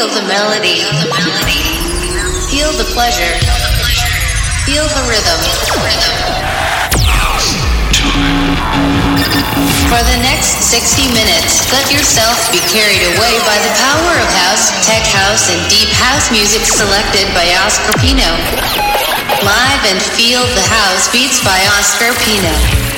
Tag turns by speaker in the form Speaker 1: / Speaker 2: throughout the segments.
Speaker 1: Feel the melody. Feel the pleasure. Feel the rhythm. For the next 60 minutes, let yourself be carried away by the power of house, tech house, and deep house music selected by Oscar Pino. Live and feel the house beats by Oscar Pino.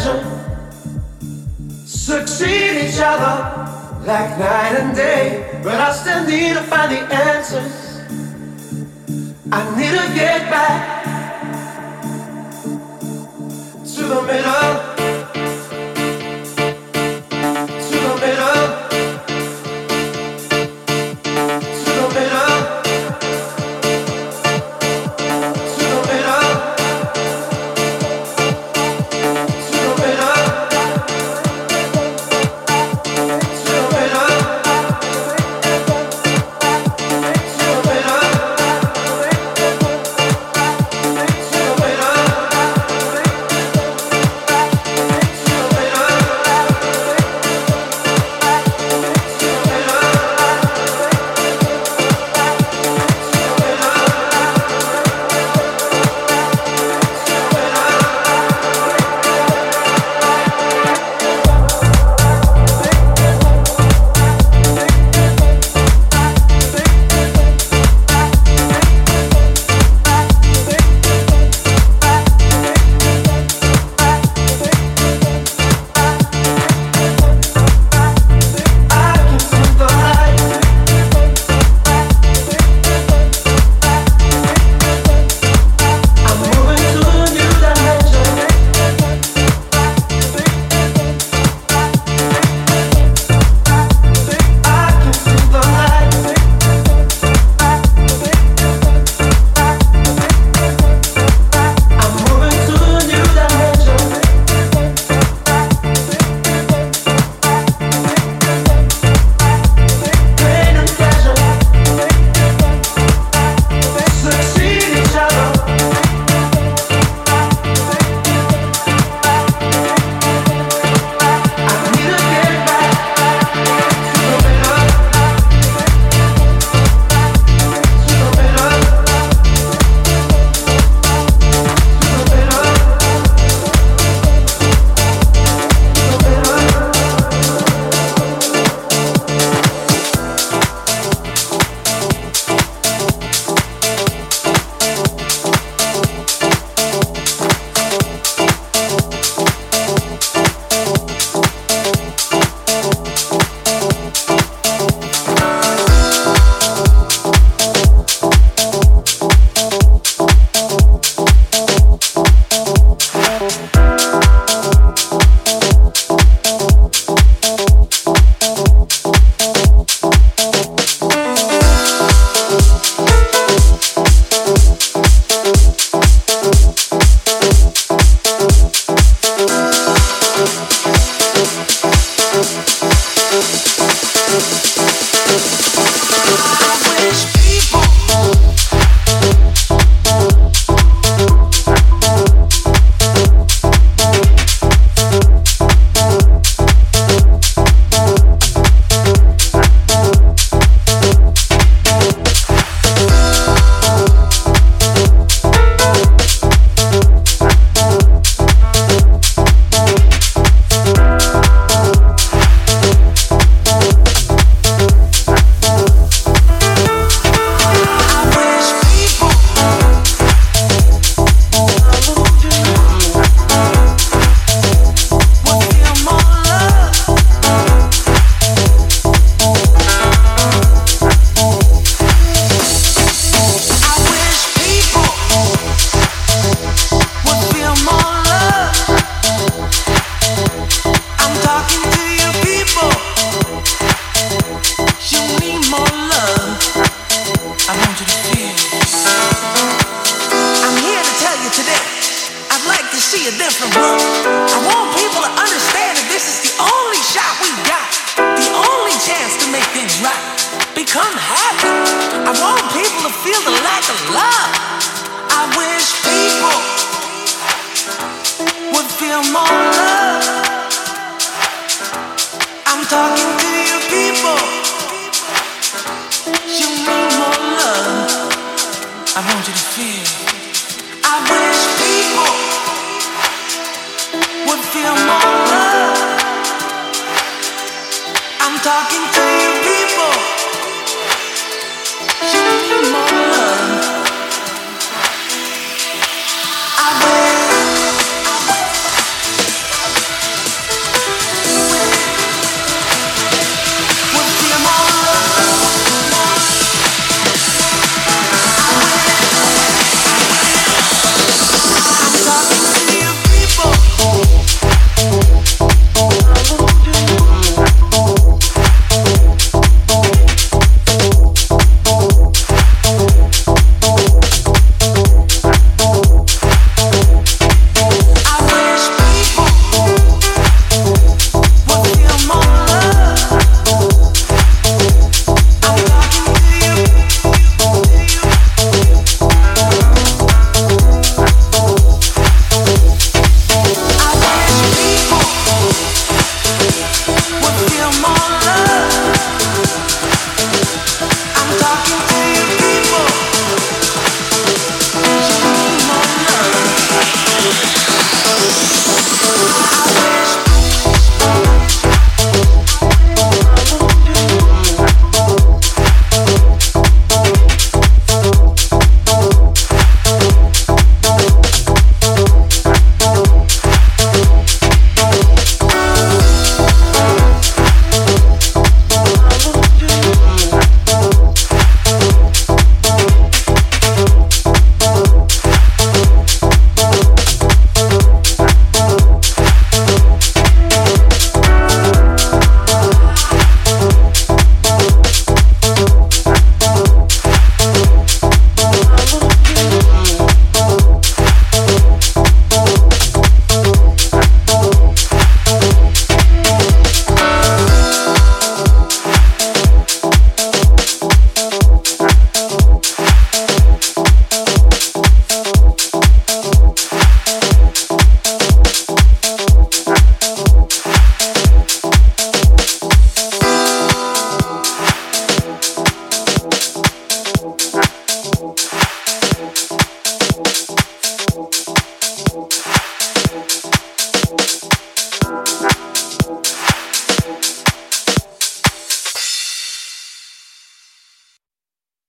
Speaker 2: pleasure succeed each other like night and day. But I still need to find the answers. I need to get back to the middle.